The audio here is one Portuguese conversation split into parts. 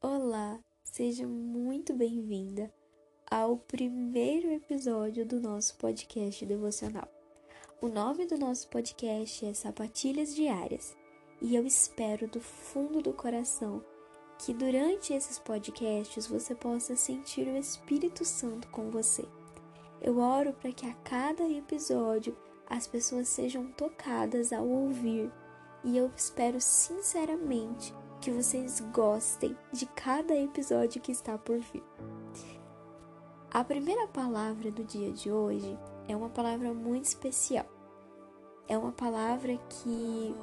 Olá, seja muito bem-vinda ao primeiro episódio do nosso podcast devocional. O nome do nosso podcast é Sapatilhas Diárias e eu espero do fundo do coração que durante esses podcasts você possa sentir o Espírito Santo com você. Eu oro para que a cada episódio as pessoas sejam tocadas ao ouvir e eu espero sinceramente que vocês gostem de cada episódio que está por vir. A primeira palavra do dia de hoje é uma palavra muito especial. É uma palavra que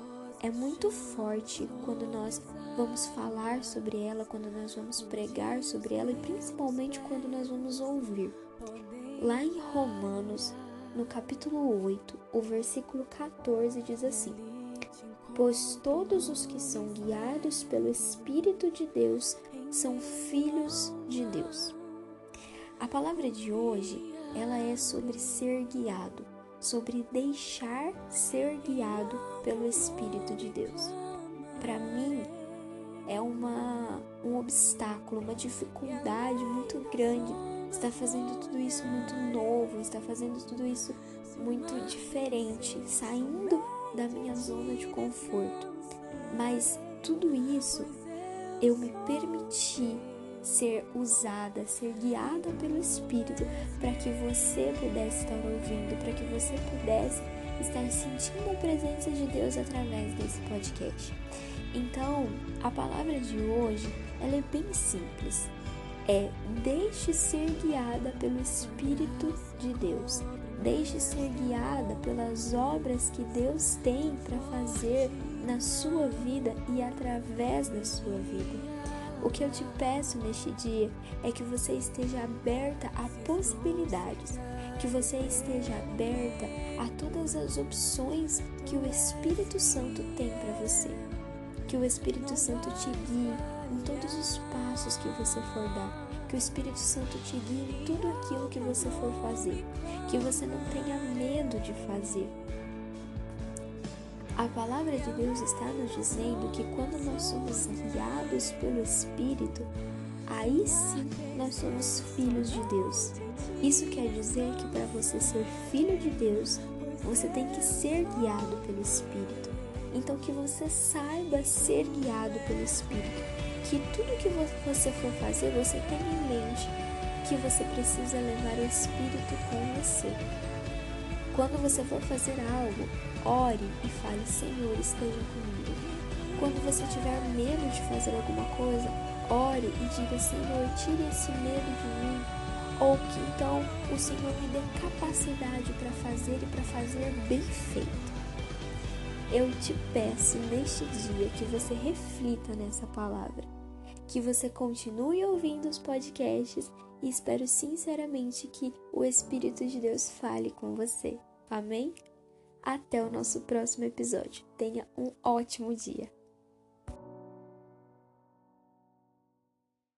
é muito forte quando nós vamos falar sobre ela, quando nós vamos pregar sobre ela e principalmente quando nós vamos ouvir. Lá em Romanos, no capítulo 8, o versículo 14 diz assim: Pois todos os que são guiados pelo Espírito de Deus são filhos de Deus. A palavra de hoje, ela é sobre ser guiado, sobre deixar ser guiado pelo Espírito de Deus. Para mim, é uma, um obstáculo, uma dificuldade muito grande está fazendo tudo isso muito novo, está fazendo tudo isso muito diferente, saindo da minha zona de conforto. Mas tudo isso eu me permiti ser usada, ser guiada pelo Espírito, para que você pudesse estar ouvindo, para que você pudesse estar sentindo a presença de Deus através desse podcast. Então, a palavra de hoje, ela é bem simples é deixe ser guiada pelo Espírito de Deus. Deixe ser guiada pelas obras que Deus tem para fazer na sua vida e através da sua vida. O que eu te peço neste dia é que você esteja aberta a possibilidades, que você esteja aberta a todas as opções que o Espírito Santo tem para você. Que o Espírito Santo te guie em todos os passos que você for dar. Que o Espírito Santo te guie em tudo aquilo que você for fazer. Que você não tenha medo de fazer. A palavra de Deus está nos dizendo que quando nós somos guiados pelo Espírito, aí sim nós somos filhos de Deus. Isso quer dizer que para você ser filho de Deus, você tem que ser guiado pelo Espírito. Então que você saiba ser guiado pelo Espírito que tudo que você for fazer, você tenha em mente que você precisa levar o Espírito com você. Quando você for fazer algo, ore e fale: Senhor, esteja comigo. Quando você tiver medo de fazer alguma coisa, ore e diga: Senhor, tire esse medo de mim. Ou que então o Senhor me dê capacidade para fazer e para fazer bem feito. Eu te peço neste dia que você reflita nessa palavra que você continue ouvindo os podcasts e espero sinceramente que o Espírito de Deus fale com você. Amém? Até o nosso próximo episódio. Tenha um ótimo dia.